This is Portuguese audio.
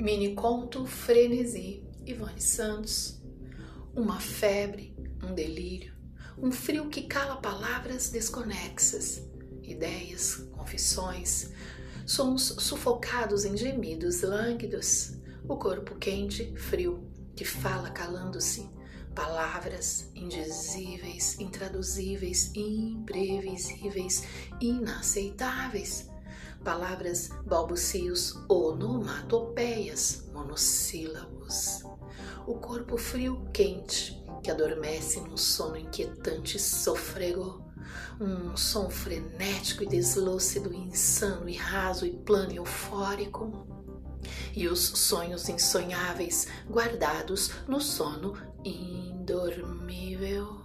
Mini conto Frenesi, Ivone Santos. Uma febre, um delírio, um frio que cala palavras desconexas, ideias, confissões, sons sufocados em gemidos lânguidos, o corpo quente, frio, que fala calando-se, palavras indizíveis, intraduzíveis, imprevisíveis, inaceitáveis palavras, balbucios, onomatopeias, monossílabos. O corpo frio quente que adormece num sono inquietante sofrego, um som frenético e deslúcido, insano e raso e plano e eufórico. E os sonhos insonháveis guardados no sono indormível.